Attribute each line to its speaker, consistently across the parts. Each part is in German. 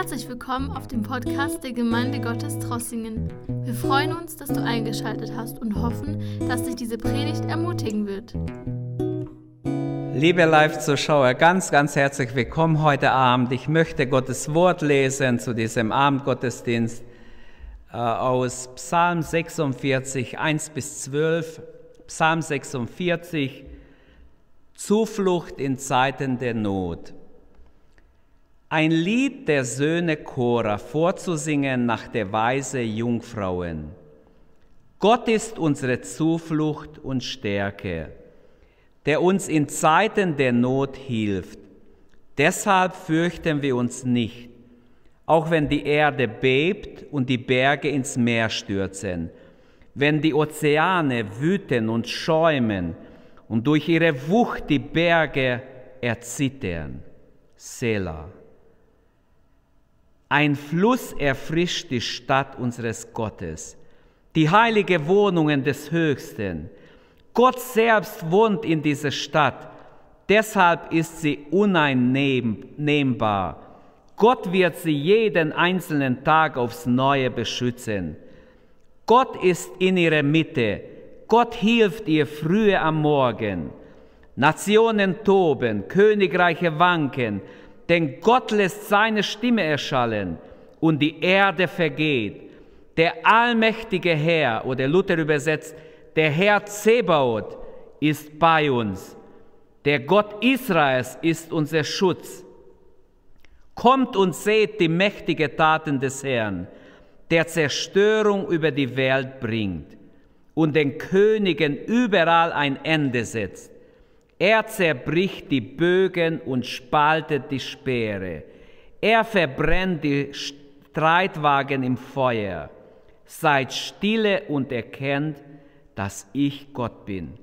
Speaker 1: Herzlich willkommen auf dem Podcast der Gemeinde Gottes Trossingen. Wir freuen uns, dass du eingeschaltet hast und hoffen, dass dich diese Predigt ermutigen wird.
Speaker 2: Liebe Live-Zuschauer, ganz, ganz herzlich willkommen heute Abend. Ich möchte Gottes Wort lesen zu diesem Abendgottesdienst äh, aus Psalm 46, 1 bis 12. Psalm 46, Zuflucht in Zeiten der Not. Ein Lied der Söhne Chora vorzusingen nach der Weise Jungfrauen. Gott ist unsere Zuflucht und Stärke der uns in Zeiten der Not hilft. Deshalb fürchten wir uns nicht, auch wenn die Erde bebt und die Berge ins Meer stürzen, wenn die Ozeane wüten und schäumen und durch ihre Wucht die Berge erzittern. Selah. Ein Fluss erfrischt die Stadt unseres Gottes, die heilige Wohnungen des Höchsten. Gott selbst wohnt in dieser Stadt, deshalb ist sie uneinnehmbar. Gott wird sie jeden einzelnen Tag aufs Neue beschützen. Gott ist in ihrer Mitte, Gott hilft ihr frühe am Morgen. Nationen toben, Königreiche wanken, denn Gott lässt seine Stimme erschallen und die Erde vergeht. Der allmächtige Herr, oder Luther übersetzt, der Herr Zebaoth ist bei uns. Der Gott Israels ist unser Schutz. Kommt und seht die mächtigen Taten des Herrn, der Zerstörung über die Welt bringt und den Königen überall ein Ende setzt. Er zerbricht die Bögen und spaltet die Speere. Er verbrennt die Streitwagen im Feuer. Seid stille und erkennt, dass ich Gott bin.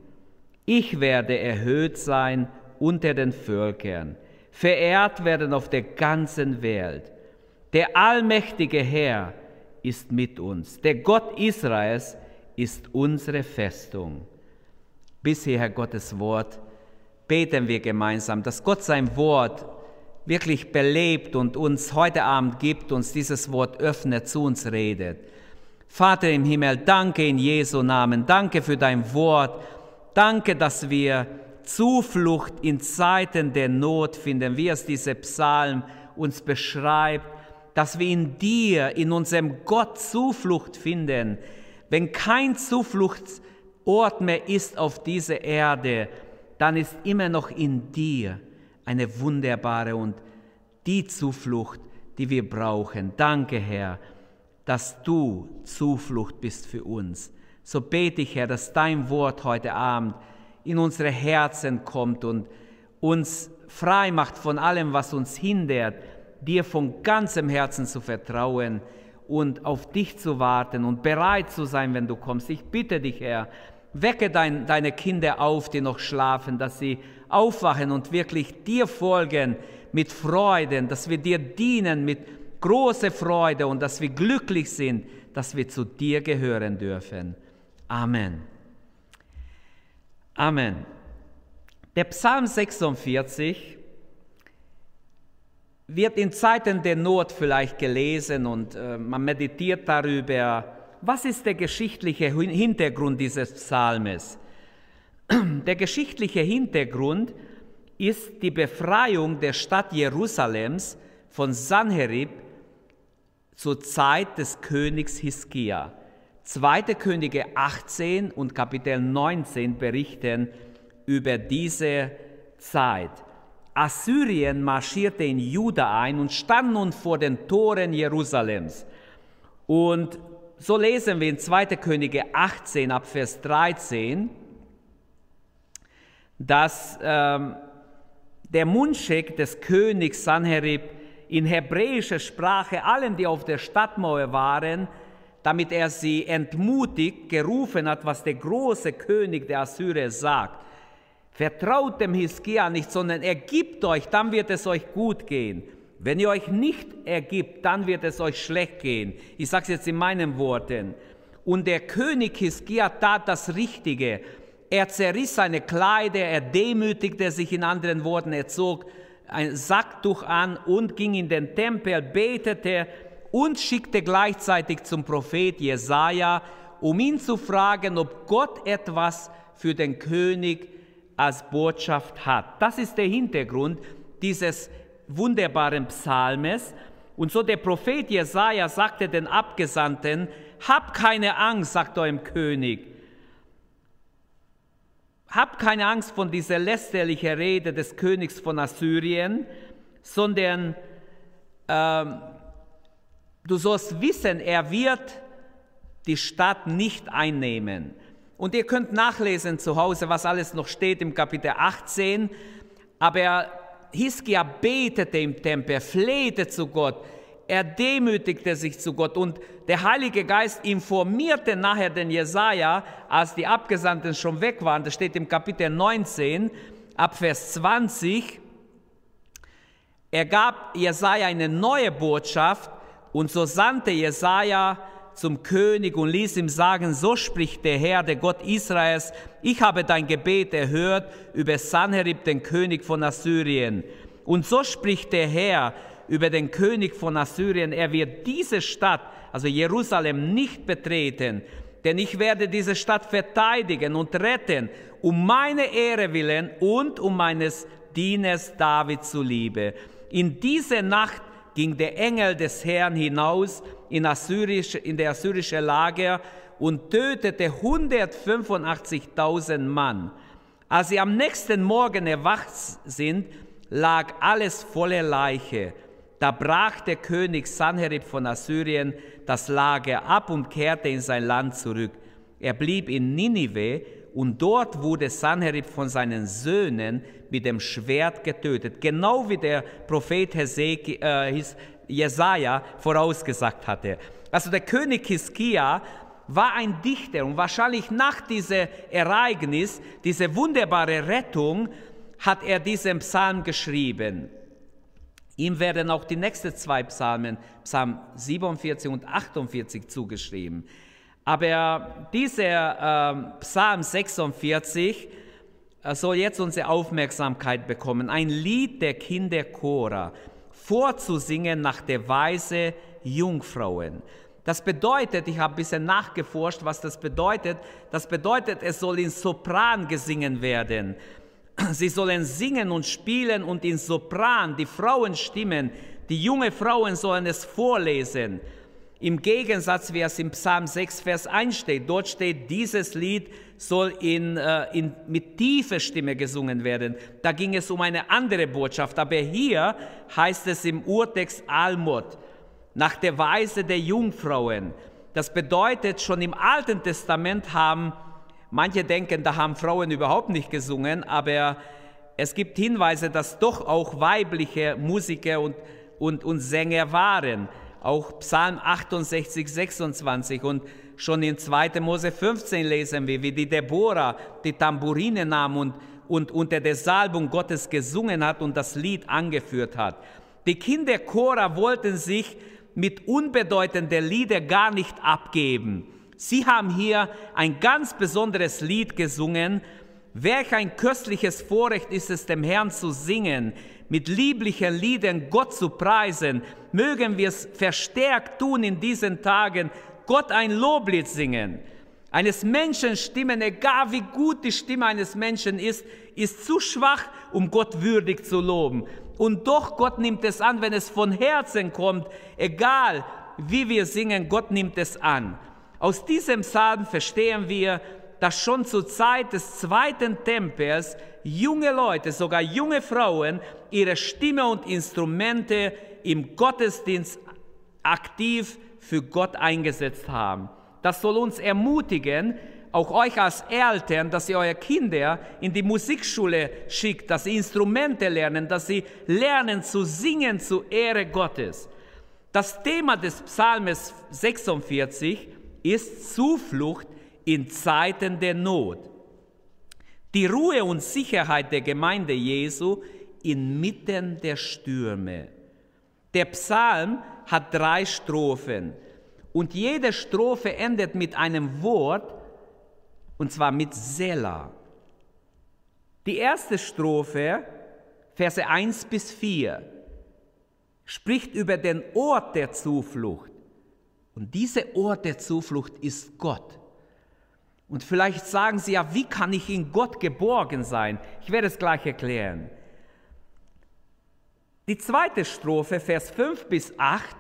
Speaker 2: Ich werde erhöht sein unter den Völkern, verehrt werden auf der ganzen Welt. Der allmächtige Herr ist mit uns. Der Gott Israels ist unsere Festung. Bis hierher Gottes Wort beten wir gemeinsam, dass Gott sein Wort wirklich belebt und uns heute Abend gibt, uns dieses Wort öffnet, zu uns redet. Vater im Himmel, danke in Jesu Namen, danke für dein Wort, danke, dass wir Zuflucht in Zeiten der Not finden, wie es dieser Psalm uns beschreibt, dass wir in dir, in unserem Gott Zuflucht finden. Wenn kein Zufluchtsort mehr ist auf dieser Erde, dann ist immer noch in dir eine wunderbare und die Zuflucht, die wir brauchen. Danke, Herr dass du Zuflucht bist für uns. So bete ich, Herr, dass dein Wort heute Abend in unsere Herzen kommt und uns frei macht von allem, was uns hindert, dir von ganzem Herzen zu vertrauen und auf dich zu warten und bereit zu sein, wenn du kommst. Ich bitte dich, Herr, wecke dein, deine Kinder auf, die noch schlafen, dass sie aufwachen und wirklich dir folgen mit Freuden, dass wir dir dienen mit große Freude und dass wir glücklich sind, dass wir zu dir gehören dürfen. Amen. Amen. Der Psalm 46 wird in Zeiten der Not vielleicht gelesen und äh, man meditiert darüber, was ist der geschichtliche Hintergrund dieses Psalmes. Der geschichtliche Hintergrund ist die Befreiung der Stadt Jerusalems von Sanherib zur Zeit des Königs Hiskia. Zweite Könige 18 und Kapitel 19 berichten über diese Zeit. Assyrien marschierte in Juda ein und stand nun vor den Toren Jerusalems. Und so lesen wir in 2. Könige 18 ab Vers 13, dass ähm, der Mundschenk des Königs Sanherib in hebräischer Sprache allen, die auf der Stadtmauer waren, damit er sie entmutigt, gerufen hat, was der große König der Assyrer sagt. Vertraut dem Hiskia nicht, sondern ergibt euch, dann wird es euch gut gehen. Wenn ihr euch nicht ergibt, dann wird es euch schlecht gehen. Ich sage es jetzt in meinen Worten. Und der König Hiskia tat das Richtige. Er zerriss seine Kleider, er demütigte sich in anderen Worten, er zog ein Sacktuch an und ging in den Tempel, betete und schickte gleichzeitig zum Prophet Jesaja, um ihn zu fragen, ob Gott etwas für den König als Botschaft hat. Das ist der Hintergrund dieses wunderbaren Psalmes. Und so der Prophet Jesaja sagte den Abgesandten: Hab keine Angst, sagt eurem König. Hab keine Angst von dieser lästerlichen Rede des Königs von Assyrien, sondern ähm, du sollst wissen, er wird die Stadt nicht einnehmen. Und ihr könnt nachlesen zu Hause, was alles noch steht im Kapitel 18. Aber Hiskia betete im Tempel, flehte zu Gott, er demütigte sich zu Gott und der Heilige Geist informierte nachher den Jesaja, als die Abgesandten schon weg waren. Das steht im Kapitel 19, ab Vers 20. Er gab Jesaja eine neue Botschaft und so sandte Jesaja zum König und ließ ihm sagen, so spricht der Herr, der Gott Israels, ich habe dein Gebet erhört über Sanherib, den König von Assyrien. Und so spricht der Herr über den König von Assyrien, er wird diese Stadt, also Jerusalem, nicht betreten, denn ich werde diese Stadt verteidigen und retten, um meine Ehre willen und um meines Dieners David zuliebe. In dieser Nacht ging der Engel des Herrn hinaus in, Assyrisch, in der assyrische Lager und tötete 185.000 Mann. Als sie am nächsten Morgen erwacht sind, lag alles voller Leiche. Da brach der König Sanherib von Assyrien das Lager ab und kehrte in sein Land zurück. Er blieb in Ninive und dort wurde Sanherib von seinen Söhnen mit dem Schwert getötet, genau wie der Prophet äh, Jesaja vorausgesagt hatte. Also der König Hiskia war ein Dichter und wahrscheinlich nach diesem Ereignis, diese wunderbare Rettung, hat er diesen Psalm geschrieben. Ihm werden auch die nächsten zwei Psalmen, Psalm 47 und 48, zugeschrieben. Aber dieser äh, Psalm 46 äh, soll jetzt unsere Aufmerksamkeit bekommen. Ein Lied der Kinder Chora, vorzusingen nach der Weise Jungfrauen. Das bedeutet, ich habe ein bisschen nachgeforscht, was das bedeutet. Das bedeutet, es soll in Sopran gesingen werden. Sie sollen singen und spielen und in Sopran, die Frauen stimmen, die junge Frauen sollen es vorlesen. Im Gegensatz, wie es im Psalm 6, Vers 1 steht, dort steht, dieses Lied soll in, äh, in, mit tiefer Stimme gesungen werden. Da ging es um eine andere Botschaft. Aber hier heißt es im Urtext Almut, nach der Weise der Jungfrauen. Das bedeutet, schon im Alten Testament haben, manche denken, da haben Frauen überhaupt nicht gesungen, aber es gibt Hinweise, dass doch auch weibliche Musiker und, und, und Sänger waren auch Psalm 68, 26 und schon in 2. Mose 15 lesen wir, wie die Deborah die Tamburine nahm und, und unter der Salbung Gottes gesungen hat und das Lied angeführt hat. Die Kinder Chora wollten sich mit unbedeutenden Liedern gar nicht abgeben. Sie haben hier ein ganz besonderes Lied gesungen. Welch ein köstliches Vorrecht ist es, dem Herrn zu singen, mit lieblichen Liedern Gott zu preisen, mögen wir es verstärkt tun in diesen Tagen, Gott ein Loblied singen. Eines Menschen Stimmen, egal wie gut die Stimme eines Menschen ist, ist zu schwach, um Gott würdig zu loben. Und doch Gott nimmt es an, wenn es von Herzen kommt, egal wie wir singen, Gott nimmt es an. Aus diesem Psalm verstehen wir, dass schon zur Zeit des zweiten Tempels junge Leute, sogar junge Frauen, ihre Stimme und Instrumente im Gottesdienst aktiv für Gott eingesetzt haben. Das soll uns ermutigen, auch euch als Eltern, dass ihr eure Kinder in die Musikschule schickt, dass sie Instrumente lernen, dass sie lernen zu singen zur Ehre Gottes. Das Thema des Psalmes 46 ist Zuflucht in Zeiten der Not. Die Ruhe und Sicherheit der Gemeinde Jesu inmitten der Stürme. Der Psalm hat drei Strophen und jede Strophe endet mit einem Wort und zwar mit Sela. Die erste Strophe Verse 1 bis 4, spricht über den Ort der Zuflucht. Und dieser Ort der Zuflucht ist Gott. Und vielleicht sagen Sie ja, wie kann ich in Gott geborgen sein? Ich werde es gleich erklären. Die zweite Strophe, Vers 5 bis 8,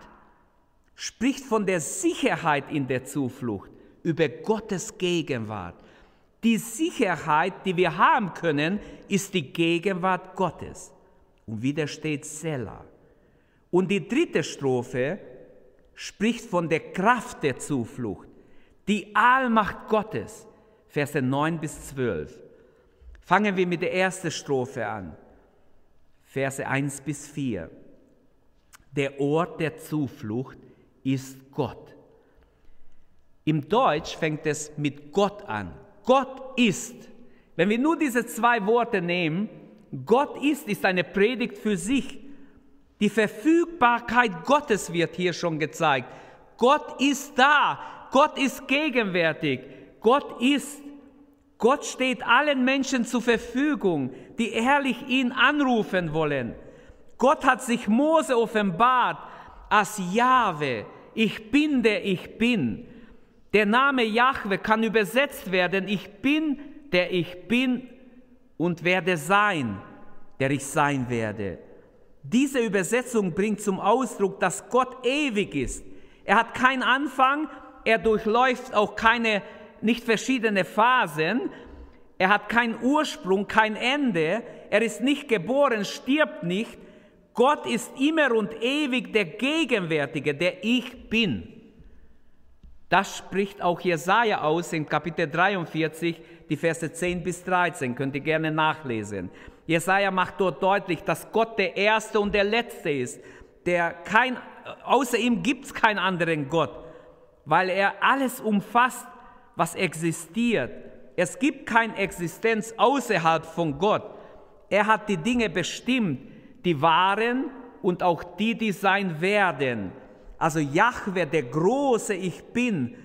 Speaker 2: spricht von der Sicherheit in der Zuflucht, über Gottes Gegenwart. Die Sicherheit, die wir haben können, ist die Gegenwart Gottes. Und wieder steht Selah. Und die dritte Strophe spricht von der Kraft der Zuflucht, die Allmacht Gottes, Verse 9 bis 12. Fangen wir mit der ersten Strophe an, Verse 1 bis 4. Der Ort der Zuflucht ist Gott. Im Deutsch fängt es mit Gott an. Gott ist. Wenn wir nur diese zwei Worte nehmen, Gott ist, ist eine Predigt für sich. Die Verfügbarkeit Gottes wird hier schon gezeigt. Gott ist da. Gott ist gegenwärtig. Gott ist. Gott steht allen Menschen zur Verfügung, die ehrlich ihn anrufen wollen. Gott hat sich Mose offenbart als Jahwe. Ich bin der ich bin. Der Name Jahwe kann übersetzt werden, ich bin der ich bin und werde sein, der ich sein werde. Diese Übersetzung bringt zum Ausdruck, dass Gott ewig ist. Er hat keinen Anfang, er durchläuft auch keine, nicht verschiedene Phasen, er hat keinen Ursprung, kein Ende, er ist nicht geboren, stirbt nicht. Gott ist immer und ewig der Gegenwärtige, der Ich bin. Das spricht auch Jesaja aus in Kapitel 43, die Verse 10 bis 13. Könnt ihr gerne nachlesen. Jesaja macht dort deutlich, dass Gott der Erste und der Letzte ist. Der kein, außer ihm gibt es keinen anderen Gott, weil er alles umfasst, was existiert. Es gibt keine Existenz außerhalb von Gott. Er hat die Dinge bestimmt, die waren und auch die, die sein werden. Also Jahwe, der große Ich bin,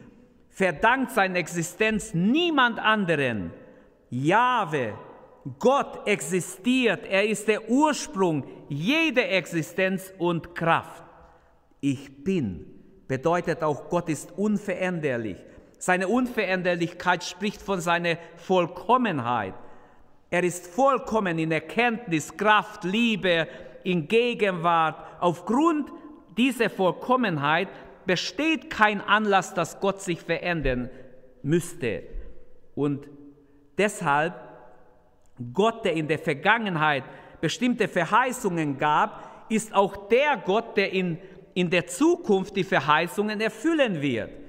Speaker 2: verdankt seine Existenz niemand anderen. Jahwe, Gott existiert, er ist der Ursprung jeder Existenz und Kraft. Ich bin bedeutet auch, Gott ist unveränderlich. Seine Unveränderlichkeit spricht von seiner Vollkommenheit. Er ist vollkommen in Erkenntnis, Kraft, Liebe, in Gegenwart. Aufgrund dieser Vollkommenheit besteht kein Anlass, dass Gott sich verändern müsste. Und deshalb, Gott, der in der Vergangenheit bestimmte Verheißungen gab, ist auch der Gott, der in, in der Zukunft die Verheißungen erfüllen wird.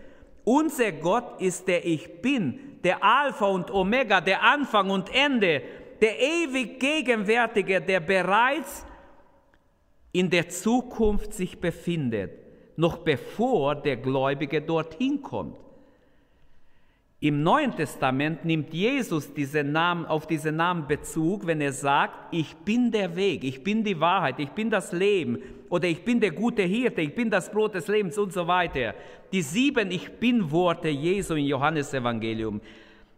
Speaker 2: Unser Gott ist der Ich Bin, der Alpha und Omega, der Anfang und Ende, der ewig Gegenwärtige, der bereits in der Zukunft sich befindet, noch bevor der Gläubige dorthin kommt. Im Neuen Testament nimmt Jesus diesen Namen, auf diesen Namen Bezug, wenn er sagt, ich bin der Weg, ich bin die Wahrheit, ich bin das Leben oder ich bin der gute Hirte, ich bin das Brot des Lebens und so weiter. Die sieben Ich bin Worte Jesu im Johannesevangelium.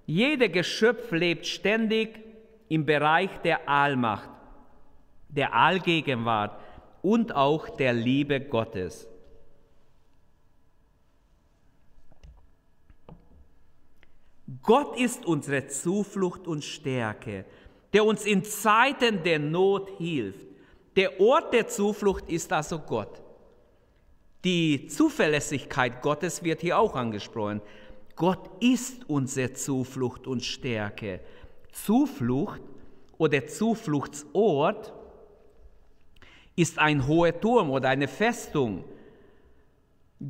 Speaker 2: Jeder Geschöpf lebt ständig im Bereich der Allmacht, der Allgegenwart, und auch der Liebe Gottes. Gott ist unsere Zuflucht und Stärke, der uns in Zeiten der Not hilft. Der Ort der Zuflucht ist also Gott. Die Zuverlässigkeit Gottes wird hier auch angesprochen. Gott ist unsere Zuflucht und Stärke. Zuflucht oder Zufluchtsort ist ein hoher Turm oder eine Festung.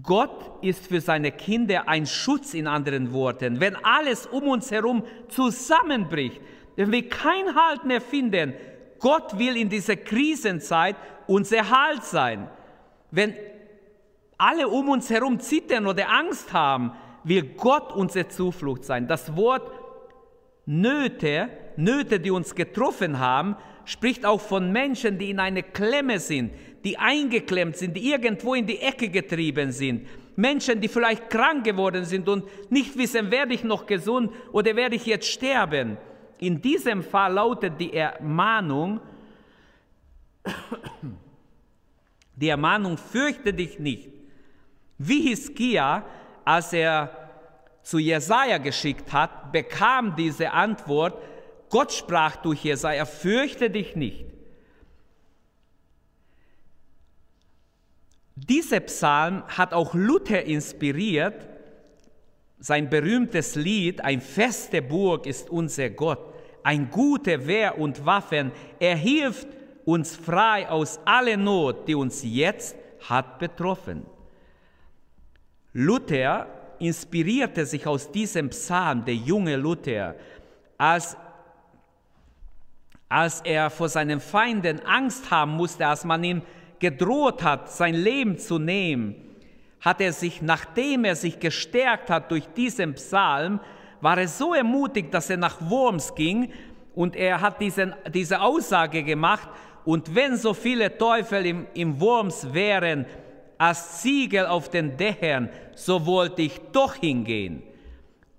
Speaker 2: Gott ist für seine Kinder ein Schutz in anderen Worten. Wenn alles um uns herum zusammenbricht, wenn wir keinen Halt mehr finden, Gott will in dieser Krisenzeit unser Halt sein. Wenn alle um uns herum zittern oder Angst haben, will Gott unsere Zuflucht sein. Das Wort Nöte, Nöte, die uns getroffen haben, spricht auch von Menschen, die in eine Klemme sind, die eingeklemmt sind, die irgendwo in die Ecke getrieben sind. Menschen, die vielleicht krank geworden sind und nicht wissen, werde ich noch gesund oder werde ich jetzt sterben. In diesem Fall lautet die Ermahnung, Die Ermahnung, fürchte dich nicht. Wie Hiskia, als er zu Jesaja geschickt hat, bekam diese Antwort, Gott sprach durch Jesaja, fürchte dich nicht. Dieser Psalm hat auch Luther inspiriert. Sein berühmtes Lied, Ein feste Burg ist unser Gott, ein guter Wehr und Waffen, er hilft uns frei aus aller Not, die uns jetzt hat betroffen. Luther inspirierte sich aus diesem Psalm, der junge Luther, als, als er vor seinen Feinden Angst haben musste, als man ihm gedroht hat, sein Leben zu nehmen, hat er sich, nachdem er sich gestärkt hat durch diesen Psalm, war er so ermutigt, dass er nach Worms ging und er hat diesen, diese Aussage gemacht, und wenn so viele Teufel im, im Worms wären, als Ziegel auf den Dächern, so wollte ich doch hingehen.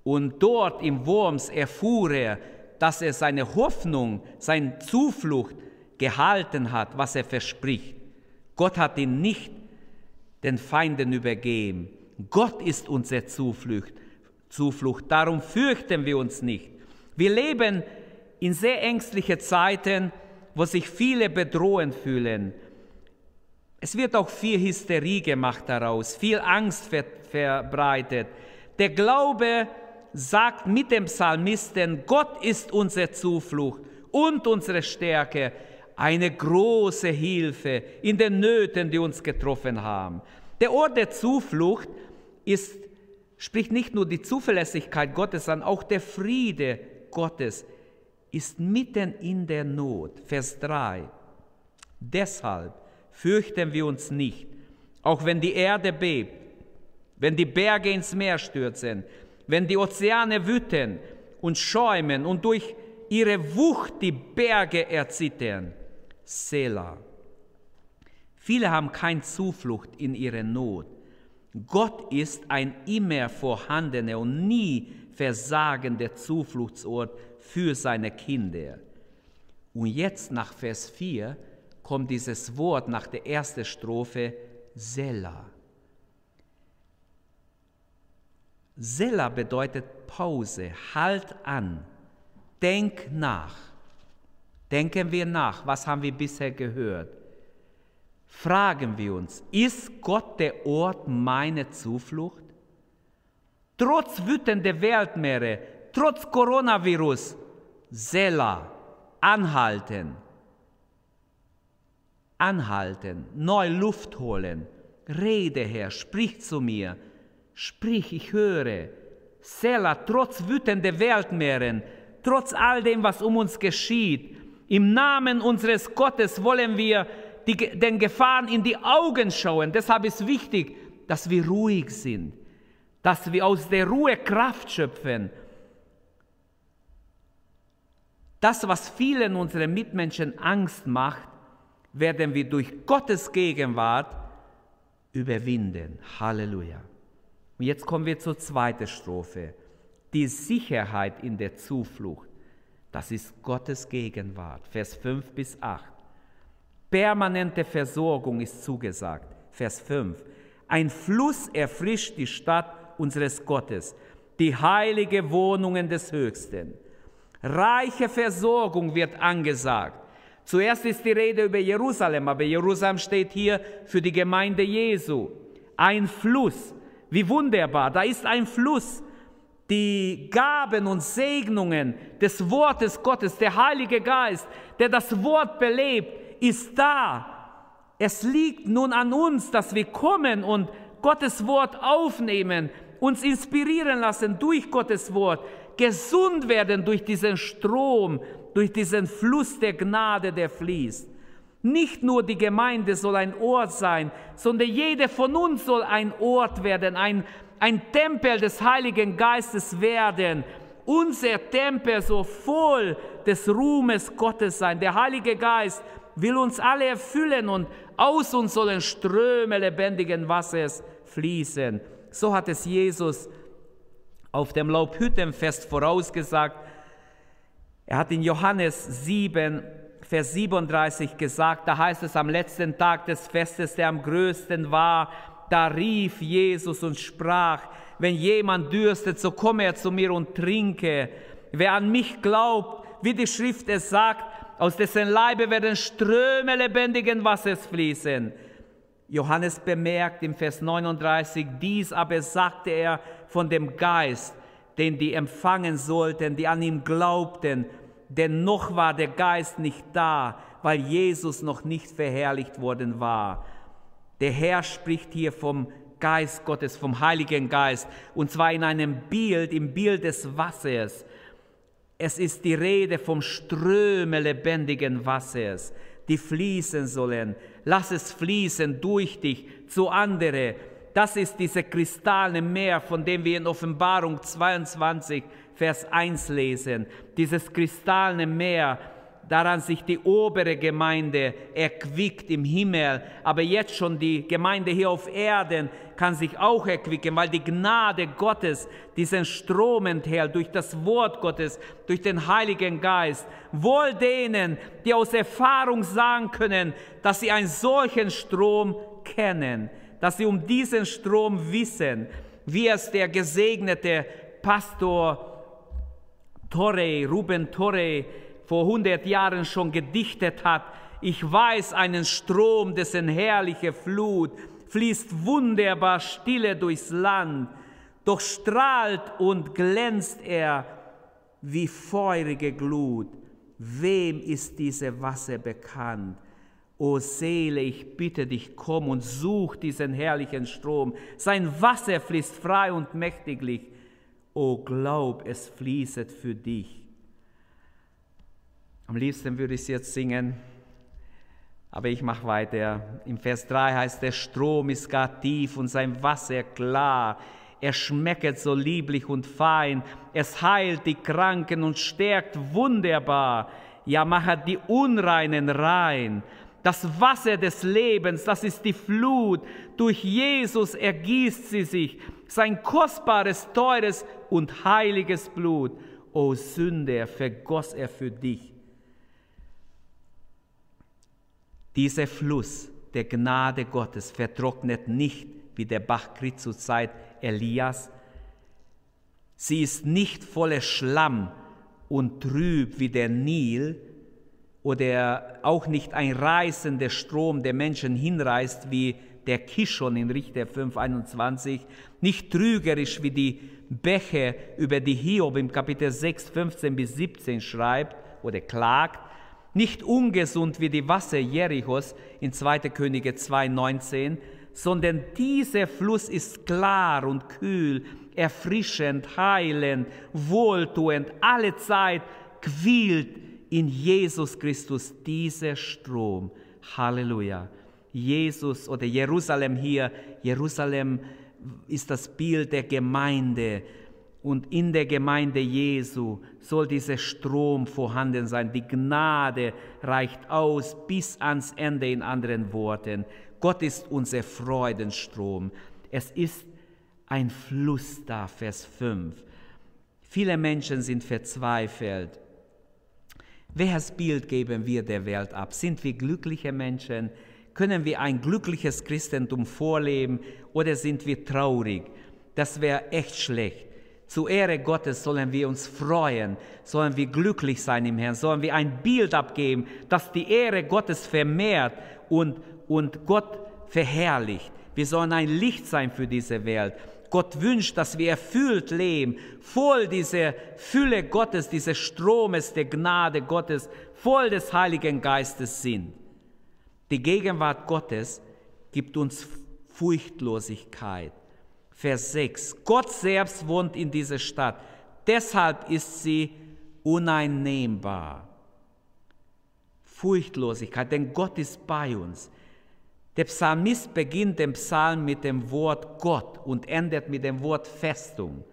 Speaker 2: Und dort im Worms erfuhr er, dass er seine Hoffnung, seine Zuflucht gehalten hat, was er verspricht. Gott hat ihn nicht den Feinden übergeben. Gott ist unsere Zuflucht. Zuflucht. Darum fürchten wir uns nicht. Wir leben in sehr ängstlichen Zeiten, wo sich viele bedrohen fühlen. Es wird auch viel Hysterie gemacht daraus, viel Angst ver verbreitet. Der Glaube sagt mit dem Psalmisten, Gott ist unsere Zuflucht und unsere Stärke eine große Hilfe in den Nöten, die uns getroffen haben. Der Ort der Zuflucht ist, spricht nicht nur die Zuverlässigkeit Gottes an, auch der Friede Gottes ist mitten in der Not. Vers 3. Deshalb fürchten wir uns nicht, auch wenn die Erde bebt, wenn die Berge ins Meer stürzen, wenn die Ozeane wüten und schäumen und durch ihre Wucht die Berge erzittern. Selah. Viele haben keine Zuflucht in ihrer Not. Gott ist ein immer vorhandener und nie versagender Zufluchtsort für seine Kinder. Und jetzt nach Vers 4 kommt dieses Wort nach der ersten Strophe Sela. Sela bedeutet Pause, halt an, denk nach. Denken wir nach, was haben wir bisher gehört? Fragen wir uns, ist Gott der Ort meiner Zuflucht? Trotz wütender Weltmeere, trotz Coronavirus, Sela, anhalten, anhalten, neue Luft holen. Rede, Herr, sprich zu mir, sprich, ich höre. Sela, trotz wütender Weltmeeren, trotz all dem, was um uns geschieht, im Namen unseres Gottes wollen wir die, den Gefahren in die Augen schauen. Deshalb ist wichtig, dass wir ruhig sind, dass wir aus der Ruhe Kraft schöpfen. Das, was vielen unserer Mitmenschen Angst macht, werden wir durch Gottes Gegenwart überwinden. Halleluja. Und jetzt kommen wir zur zweiten Strophe. Die Sicherheit in der Zuflucht. Das ist Gottes Gegenwart. Vers 5 bis 8. Permanente Versorgung ist zugesagt. Vers 5. Ein Fluss erfrischt die Stadt unseres Gottes, die heilige Wohnungen des Höchsten. Reiche Versorgung wird angesagt. Zuerst ist die Rede über Jerusalem, aber Jerusalem steht hier für die Gemeinde Jesu. Ein Fluss, wie wunderbar, da ist ein Fluss die Gaben und Segnungen des Wortes Gottes, der Heilige Geist, der das Wort belebt, ist da. Es liegt nun an uns, dass wir kommen und Gottes Wort aufnehmen, uns inspirieren lassen durch Gottes Wort, gesund werden durch diesen Strom, durch diesen Fluss der Gnade, der fließt. Nicht nur die Gemeinde soll ein Ort sein, sondern jeder von uns soll ein Ort werden, ein, ein Tempel des Heiligen Geistes werden. Unser Tempel soll voll des Ruhmes Gottes sein. Der Heilige Geist will uns alle erfüllen und aus uns sollen Ströme lebendigen Wassers fließen. So hat es Jesus auf dem Laubhüttenfest vorausgesagt. Er hat in Johannes 7, Vers 37 gesagt, da heißt es am letzten Tag des Festes, der am größten war, da rief Jesus und sprach, wenn jemand dürstet, so komme er zu mir und trinke. Wer an mich glaubt, wie die Schrift es sagt, aus dessen Leibe werden Ströme lebendigen Wassers fließen. Johannes bemerkt im Vers 39, dies aber sagte er von dem Geist, den die empfangen sollten, die an ihm glaubten, denn noch war der Geist nicht da, weil Jesus noch nicht verherrlicht worden war. Der Herr spricht hier vom Geist Gottes, vom Heiligen Geist, und zwar in einem Bild, im Bild des Wassers. Es ist die Rede vom Ströme lebendigen Wassers, die fließen sollen. Lass es fließen durch dich zu andere. Das ist diese kristallene Meer, von dem wir in Offenbarung 22, Vers 1 lesen. Dieses kristallene Meer, daran sich die obere Gemeinde erquickt im Himmel, aber jetzt schon die Gemeinde hier auf Erden kann sich auch erquicken, weil die Gnade Gottes diesen Strom enthält durch das Wort Gottes, durch den Heiligen Geist. Wohl denen, die aus Erfahrung sagen können, dass sie einen solchen Strom kennen, dass sie um diesen Strom wissen, wie es der gesegnete Pastor Torrey, Ruben Torrey, vor 100 Jahren schon gedichtet hat. Ich weiß einen Strom, dessen herrliche Flut fließt wunderbar stille durchs Land, doch strahlt und glänzt er wie feurige Glut. Wem ist diese Wasser bekannt? O Seele, ich bitte dich, komm und such diesen herrlichen Strom. Sein Wasser fließt frei und mächtiglich. O glaub, es fließet für dich. Am liebsten würde ich es jetzt singen, aber ich mache weiter. Im Vers 3 heißt, der Strom ist gar tief und sein Wasser klar. Er schmecket so lieblich und fein. Es heilt die Kranken und stärkt wunderbar. Ja, machet die Unreinen rein. Das Wasser des Lebens, das ist die Flut. Durch Jesus ergießt sie sich. Sein kostbares, teures und heiliges Blut. O Sünder, vergoss er für dich Dieser Fluss der Gnade Gottes vertrocknet nicht wie der Bach Krit zur Zeit Elias. Sie ist nicht voller Schlamm und trüb wie der Nil oder auch nicht ein reißender Strom, der Menschen hinreißt wie der Kishon in Richter 5,21, nicht trügerisch wie die Bäche, über die Hiob im Kapitel 6, 15 bis 17 schreibt oder klagt, nicht ungesund wie die Wasser Jerichos in 2. Könige 2,19, sondern dieser Fluss ist klar und kühl, erfrischend, heilend, wohltuend, alle Zeit quillt in Jesus Christus dieser Strom. Halleluja. Jesus oder Jerusalem hier, Jerusalem ist das Bild der Gemeinde, und in der Gemeinde Jesu soll dieser Strom vorhanden sein. Die Gnade reicht aus bis ans Ende in anderen Worten. Gott ist unser Freudenstrom. Es ist ein Fluss da, Vers 5. Viele Menschen sind verzweifelt. Welches Bild geben wir der Welt ab? Sind wir glückliche Menschen? Können wir ein glückliches Christentum vorleben oder sind wir traurig? Das wäre echt schlecht. Zu Ehre Gottes sollen wir uns freuen, sollen wir glücklich sein im Herrn, sollen wir ein Bild abgeben, das die Ehre Gottes vermehrt und, und Gott verherrlicht. Wir sollen ein Licht sein für diese Welt. Gott wünscht, dass wir erfüllt leben, voll dieser Fülle Gottes, dieses Stromes der Gnade Gottes, voll des Heiligen Geistes sind. Die Gegenwart Gottes gibt uns Furchtlosigkeit. Vers 6. Gott selbst wohnt in dieser Stadt. Deshalb ist sie uneinnehmbar. Furchtlosigkeit, denn Gott ist bei uns. Der Psalmist beginnt den Psalm mit dem Wort Gott und endet mit dem Wort Festung.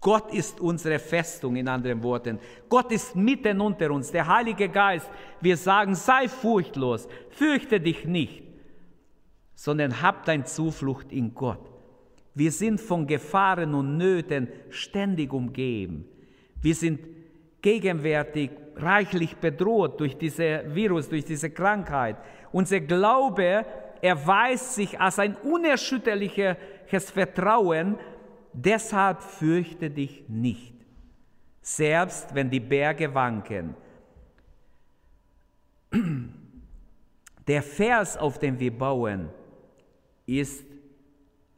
Speaker 2: Gott ist unsere Festung, in anderen Worten. Gott ist mitten unter uns, der Heilige Geist. Wir sagen, sei furchtlos, fürchte dich nicht, sondern hab dein Zuflucht in Gott. Wir sind von Gefahren und Nöten ständig umgeben. Wir sind gegenwärtig reichlich bedroht durch diese Virus, durch diese Krankheit. Unser Glaube erweist sich als ein unerschütterliches Vertrauen, deshalb fürchte dich nicht, selbst wenn die Berge wanken. Der Vers, auf dem wir bauen, ist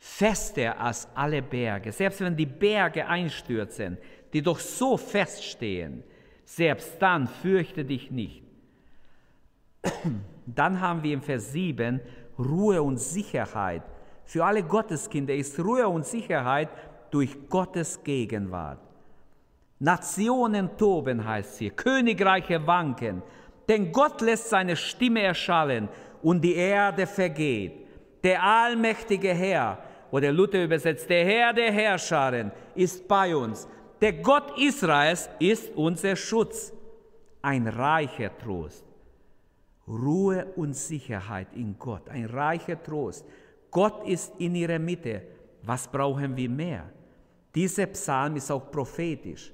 Speaker 2: fester als alle Berge. Selbst wenn die Berge einstürzen, die doch so feststehen, selbst dann fürchte dich nicht. Dann haben wir im Vers 7 Ruhe und Sicherheit. Für alle Gotteskinder ist Ruhe und Sicherheit durch Gottes Gegenwart. Nationen toben heißt hier, Königreiche wanken, denn Gott lässt seine Stimme erschallen und die Erde vergeht. Der allmächtige Herr, oder Luther übersetzt, der Herr der Herrscharen ist bei uns. Der Gott Israels ist unser Schutz, ein reicher Trost. Ruhe und Sicherheit in Gott, ein reicher Trost. Gott ist in ihrer Mitte. Was brauchen wir mehr? Dieser Psalm ist auch prophetisch.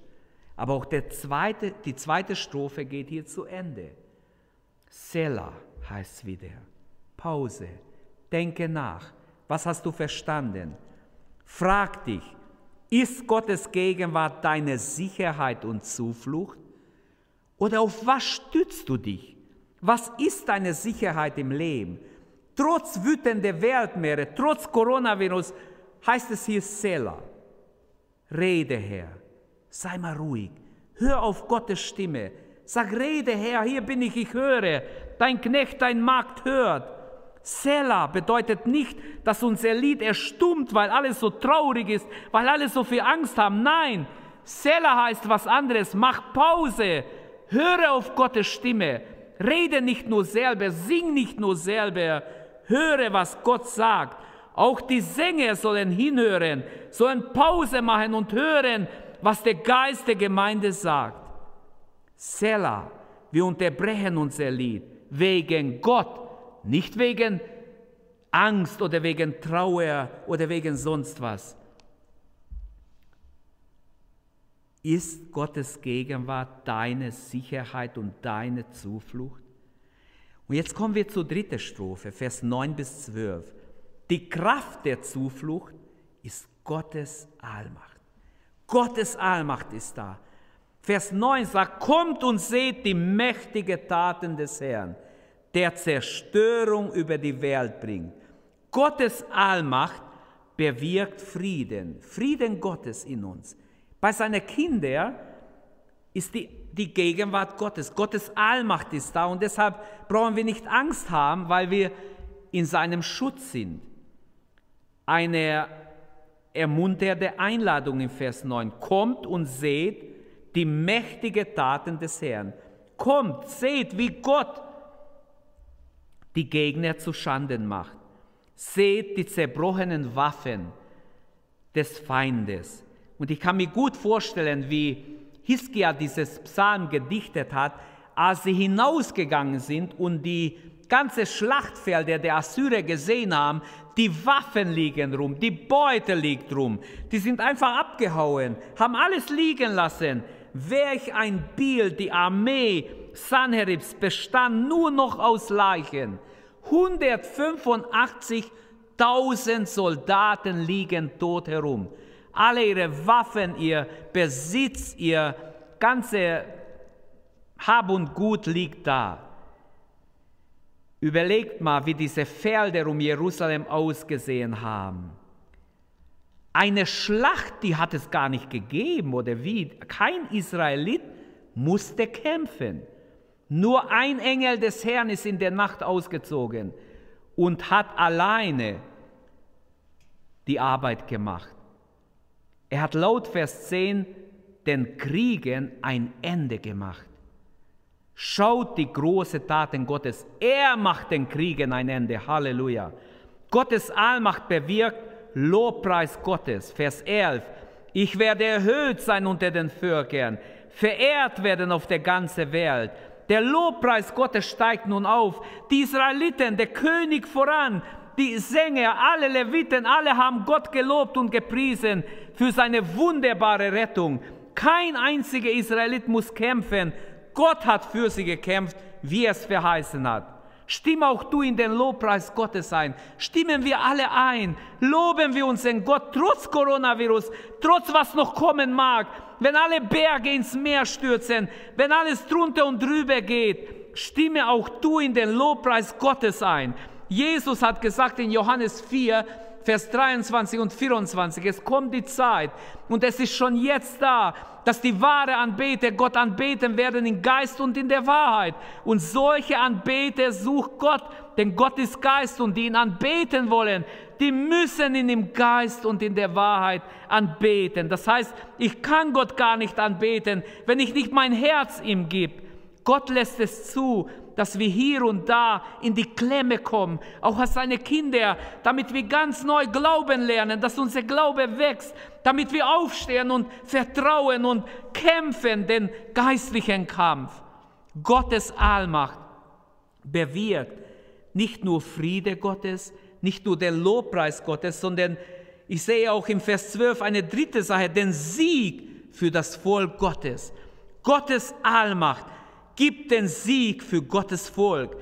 Speaker 2: Aber auch zweite, die zweite Strophe geht hier zu Ende. Selah heißt wieder. Pause. Denke nach. Was hast du verstanden? Frag dich, ist Gottes Gegenwart deine Sicherheit und Zuflucht? Oder auf was stützt du dich? Was ist deine Sicherheit im Leben? Trotz wütender Weltmeere, trotz Coronavirus, heißt es hier Selah. Rede, Herr. Sei mal ruhig. Hör auf Gottes Stimme. Sag, rede, Herr, hier bin ich, ich höre. Dein Knecht, dein Magd hört. Selah bedeutet nicht, dass unser Lied erstummt, weil alles so traurig ist, weil alle so viel Angst haben. Nein, Selah heißt was anderes. Mach Pause. Höre auf Gottes Stimme. Rede nicht nur selber, sing nicht nur selber. Höre, was Gott sagt. Auch die Sänger sollen hinhören, sollen Pause machen und hören, was der Geist der Gemeinde sagt. Selah, wir unterbrechen unser Lied wegen Gott nicht wegen Angst oder wegen Trauer oder wegen sonst was. Ist Gottes Gegenwart deine Sicherheit und deine Zuflucht? Und jetzt kommen wir zur dritten Strophe, Vers 9 bis 12. Die Kraft der Zuflucht ist Gottes Allmacht. Gottes Allmacht ist da. Vers 9 sagt, kommt und seht die mächtigen Taten des Herrn der Zerstörung über die Welt bringt. Gottes Allmacht bewirkt Frieden, Frieden Gottes in uns. Bei seinen Kindern ist die, die Gegenwart Gottes, Gottes Allmacht ist da und deshalb brauchen wir nicht Angst haben, weil wir in seinem Schutz sind. Eine ermunternde Einladung im Vers 9. Kommt und seht die mächtigen Taten des Herrn. Kommt, seht, wie Gott die Gegner zu Schanden macht. Seht die zerbrochenen Waffen des Feindes. Und ich kann mir gut vorstellen, wie Hiskia dieses Psalm gedichtet hat, als sie hinausgegangen sind und die ganze Schlachtfelder der Assyrer gesehen haben, die Waffen liegen rum, die Beute liegt rum, die sind einfach abgehauen, haben alles liegen lassen. Welch ein Bild, die Armee Sanheribs bestand nur noch aus Leichen. 185.000 Soldaten liegen tot herum. Alle ihre Waffen, ihr Besitz, ihr ganze Hab und Gut liegt da. Überlegt mal, wie diese Felder um Jerusalem ausgesehen haben. Eine Schlacht, die hat es gar nicht gegeben, oder wie? Kein Israelit musste kämpfen. Nur ein Engel des Herrn ist in der Nacht ausgezogen und hat alleine die Arbeit gemacht. Er hat laut Vers 10 den Kriegen ein Ende gemacht. Schaut die große Taten Gottes. Er macht den Kriegen ein Ende. Halleluja. Gottes Allmacht bewirkt Lobpreis Gottes. Vers 11. Ich werde erhöht sein unter den Völkern, verehrt werden auf der ganzen Welt. Der Lobpreis Gottes steigt nun auf. Die Israeliten, der König voran, die Sänger, alle Leviten, alle haben Gott gelobt und gepriesen für seine wunderbare Rettung. Kein einziger Israelit muss kämpfen. Gott hat für sie gekämpft, wie es verheißen hat. Stimm auch du in den Lobpreis Gottes ein. Stimmen wir alle ein. Loben wir unseren Gott trotz Coronavirus, trotz was noch kommen mag. Wenn alle Berge ins Meer stürzen, wenn alles drunter und drüber geht, stimme auch du in den Lobpreis Gottes ein. Jesus hat gesagt in Johannes 4, Vers 23 und 24, es kommt die Zeit und es ist schon jetzt da, dass die wahre Anbeter Gott anbeten werden in Geist und in der Wahrheit. Und solche Anbeter sucht Gott, denn Gott ist Geist und die ihn anbeten wollen, die müssen ihn im Geist und in der Wahrheit anbeten. Das heißt, ich kann Gott gar nicht anbeten, wenn ich nicht mein Herz ihm gebe. Gott lässt es zu, dass wir hier und da in die Klemme kommen, auch als seine Kinder, damit wir ganz neu glauben lernen, dass unser Glaube wächst, damit wir aufstehen und vertrauen und kämpfen den geistlichen Kampf. Gottes Allmacht bewirkt nicht nur Friede Gottes, nicht nur den Lobpreis Gottes, sondern ich sehe auch im Vers 12 eine dritte Sache, den Sieg für das Volk Gottes. Gottes Allmacht gibt den Sieg für Gottes Volk.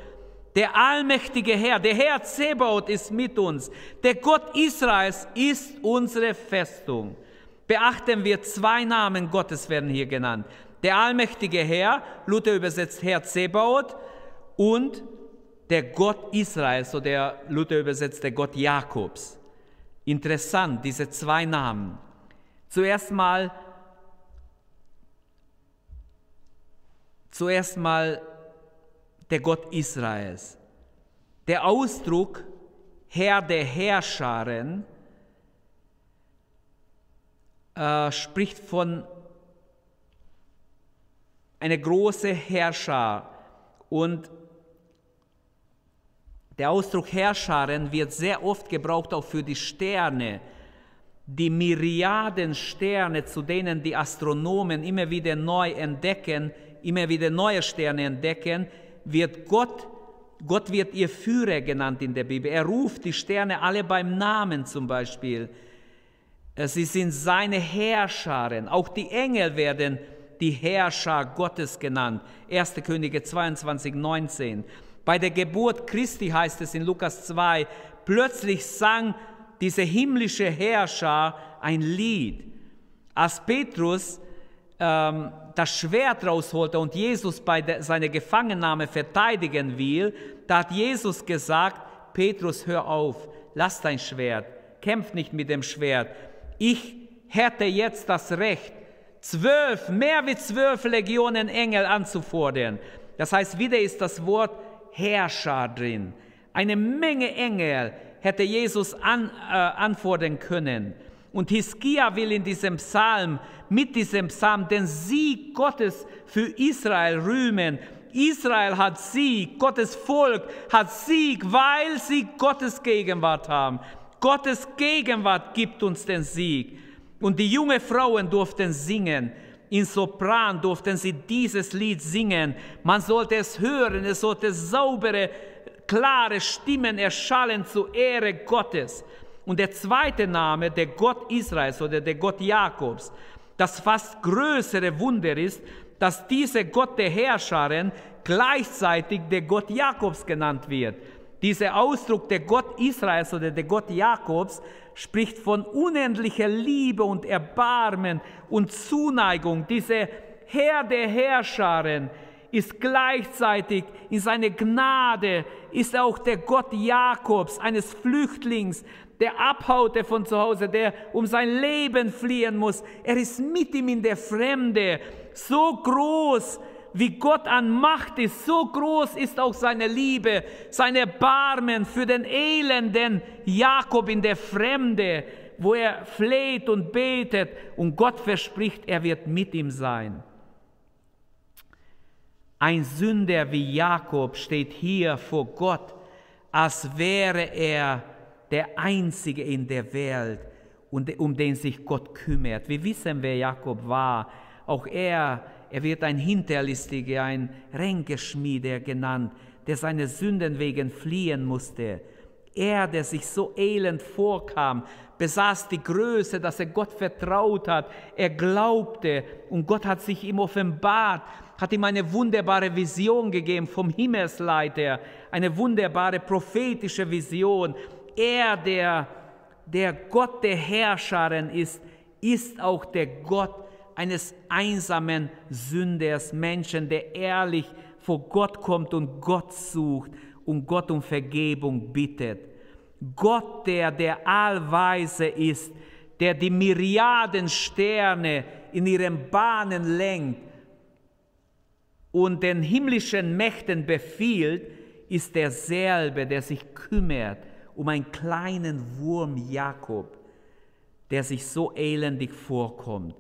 Speaker 2: Der allmächtige Herr, der Herr Zebaoth ist mit uns. Der Gott Israels ist unsere Festung. Beachten wir, zwei Namen Gottes werden hier genannt. Der allmächtige Herr, Luther übersetzt Herr Zebaoth, und der Gott Israels, oder Luther übersetzt der Gott Jakobs. Interessant, diese zwei Namen. Zuerst mal zuerst mal der Gott Israels. Der Ausdruck Herr der Herrscharen äh, spricht von einer großen Herrscher und der Ausdruck Herrscharen wird sehr oft gebraucht auch für die Sterne, die Myriaden Sterne, zu denen die Astronomen immer wieder neu entdecken, immer wieder neue Sterne entdecken, wird Gott, Gott wird ihr Führer genannt in der Bibel. Er ruft die Sterne alle beim Namen zum Beispiel. Äh, sie sind seine Herrscharen. Auch die Engel werden die Herrscher Gottes genannt. 1. Könige 22, 19. Bei der Geburt Christi heißt es in Lukas 2, plötzlich sang dieser himmlische Herrscher ein Lied. Als Petrus ähm, das Schwert rausholte und Jesus bei der, seiner Gefangennahme verteidigen will, da hat Jesus gesagt, Petrus, hör auf, lass dein Schwert, kämpf nicht mit dem Schwert. Ich hätte jetzt das Recht, zwölf, mehr wie zwölf Legionen Engel anzufordern. Das heißt, wieder ist das Wort Herrscher drin. Eine Menge Engel hätte Jesus an, äh, anfordern können. Und Hiskia will in diesem Psalm, mit diesem Psalm, den Sieg Gottes für Israel rühmen. Israel hat Sieg, Gottes Volk hat Sieg, weil sie Gottes Gegenwart haben. Gottes Gegenwart gibt uns den Sieg. Und die jungen Frauen durften singen. In Sopran durften sie dieses Lied singen. Man sollte es hören, es sollte saubere, klare Stimmen erschallen zur Ehre Gottes. Und der zweite Name, der Gott Israels oder der Gott Jakobs, das fast größere Wunder ist, dass dieser Gott der Herrscharen gleichzeitig der Gott Jakobs genannt wird. Dieser Ausdruck der Gott Israels oder der Gott Jakobs spricht von unendlicher Liebe und Erbarmen und Zuneigung. Dieser Herr der Herrscharen ist gleichzeitig in seiner Gnade, ist auch der Gott Jakobs, eines Flüchtlings, der abhaute von zu Hause, der um sein Leben fliehen muss. Er ist mit ihm in der Fremde. So groß, wie Gott an Macht ist, so groß ist auch seine Liebe, sein Erbarmen für den elenden Jakob in der Fremde, wo er fleht und betet und Gott verspricht, er wird mit ihm sein. Ein Sünder wie Jakob steht hier vor Gott, als wäre er der Einzige in der Welt, um den sich Gott kümmert. Wir wissen, wer Jakob war. Auch er, er wird ein Hinterlistiger, ein Ränkeschmieder genannt, der seine Sünden wegen fliehen musste. Er, der sich so elend vorkam, besaß die Größe, dass er Gott vertraut hat. Er glaubte und Gott hat sich ihm offenbart. hat ihm eine wunderbare Vision gegeben vom Himmelsleiter, eine wunderbare prophetische Vision. Er, der, der Gott der Herrscherin ist, ist auch der Gott eines einsamen Sünders, Menschen, der ehrlich vor Gott kommt und Gott sucht und Gott um Vergebung bittet. Gott, der der Allweise ist, der die Myriaden Sterne in ihren Bahnen lenkt und den himmlischen Mächten befiehlt, ist derselbe, der sich kümmert um einen kleinen Wurm Jakob, der sich so elendig vorkommt.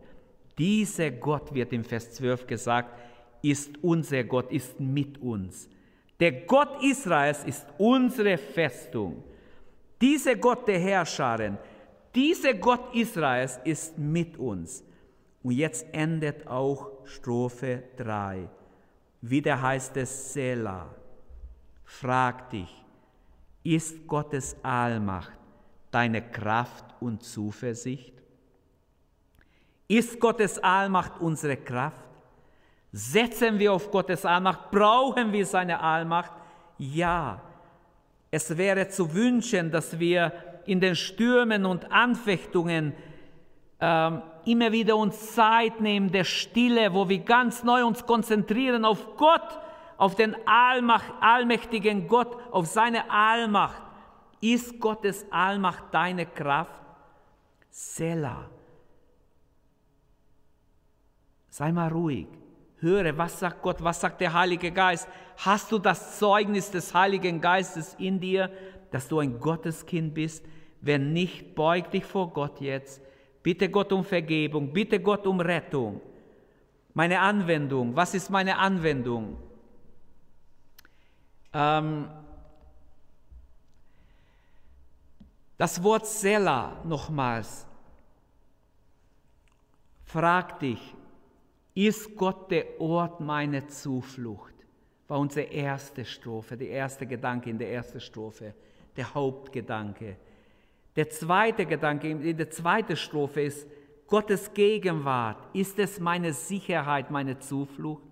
Speaker 2: Dieser Gott wird im Vers 12 gesagt, ist unser Gott, ist mit uns. Der Gott Israels ist unsere Festung. Dieser Gott der Herrscharen, dieser Gott Israels ist mit uns. Und jetzt endet auch Strophe 3. Wieder heißt es Selah. Frag dich, ist Gottes Allmacht deine Kraft und Zuversicht? Ist Gottes Allmacht unsere Kraft? Setzen wir auf Gottes Allmacht? Brauchen wir seine Allmacht? Ja. Es wäre zu wünschen, dass wir in den Stürmen und Anfechtungen ähm, immer wieder uns Zeit nehmen der Stille, wo wir ganz neu uns konzentrieren auf Gott, auf den Allmacht, allmächtigen Gott, auf seine Allmacht. Ist Gottes Allmacht deine Kraft? Selah. Sei mal ruhig. Höre, was sagt Gott, was sagt der Heilige Geist? Hast du das Zeugnis des Heiligen Geistes in dir, dass du ein Gotteskind bist? Wenn nicht, beug dich vor Gott jetzt. Bitte Gott um Vergebung, bitte Gott um Rettung. Meine Anwendung, was ist meine Anwendung? Ähm, das Wort Sela nochmals. Frag dich, ist Gott der Ort meiner Zuflucht? War unsere erste Strophe, der erste Gedanke in der ersten Strophe, der Hauptgedanke. Der zweite Gedanke in der zweiten Strophe ist, Gottes Gegenwart, ist es meine Sicherheit, meine Zuflucht?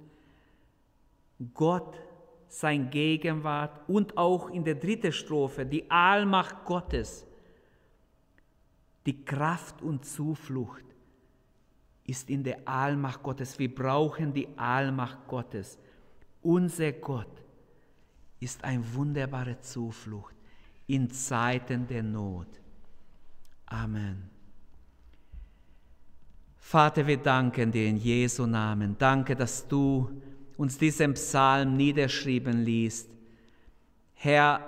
Speaker 2: Gott, sein Gegenwart und auch in der dritten Strophe die Allmacht Gottes, die Kraft und Zuflucht ist in der Allmacht Gottes. Wir brauchen die Allmacht Gottes. Unser Gott ist eine wunderbare Zuflucht in Zeiten der Not. Amen. Vater, wir danken dir in Jesu Namen. Danke, dass du uns diesen Psalm niederschrieben liest. Herr,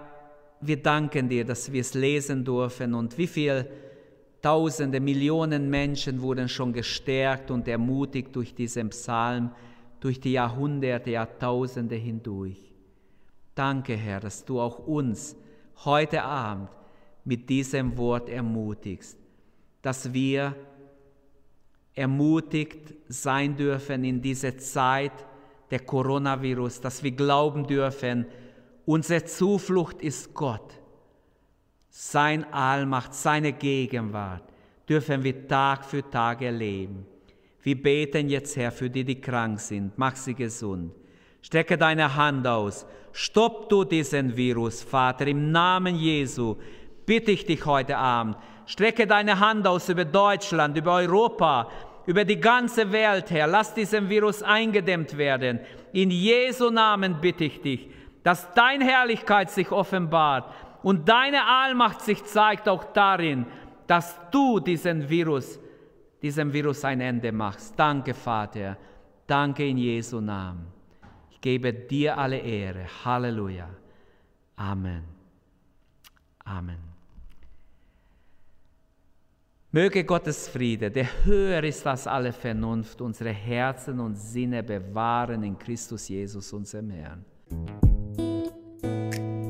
Speaker 2: wir danken dir, dass wir es lesen dürfen und wie viel Tausende, Millionen Menschen wurden schon gestärkt und ermutigt durch diesen Psalm, durch die Jahrhunderte, Jahrtausende hindurch. Danke, Herr, dass du auch uns heute Abend mit diesem Wort ermutigst, dass wir ermutigt sein dürfen in dieser Zeit der Coronavirus, dass wir glauben dürfen, unsere Zuflucht ist Gott sein Allmacht, seine Gegenwart dürfen wir Tag für Tag erleben. Wir beten jetzt, Herr, für die, die krank sind. Mach sie gesund. Strecke deine Hand aus. Stopp du diesen Virus, Vater, im Namen Jesu. Bitte ich dich heute Abend. Strecke deine Hand aus über Deutschland, über Europa, über die ganze Welt, Herr. Lass diesen Virus eingedämmt werden. In Jesu Namen bitte ich dich, dass deine Herrlichkeit sich offenbart und deine Allmacht sich zeigt auch darin, dass du diesen Virus, diesem Virus ein Ende machst. Danke, Vater. Danke in Jesu Namen. Ich gebe dir alle Ehre. Halleluja. Amen. Amen. Möge Gottes Friede, der höher ist als alle Vernunft, unsere Herzen und Sinne bewahren in Christus Jesus, unserem Herrn.